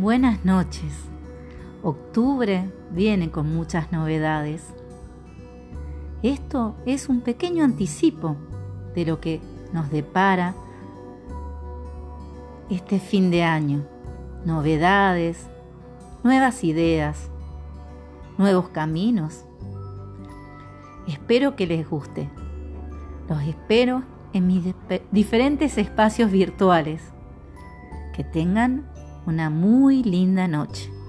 Buenas noches. Octubre viene con muchas novedades. Esto es un pequeño anticipo de lo que nos depara este fin de año. Novedades, nuevas ideas, nuevos caminos. Espero que les guste. Los espero en mis diferentes espacios virtuales. Que tengan una muy linda noche.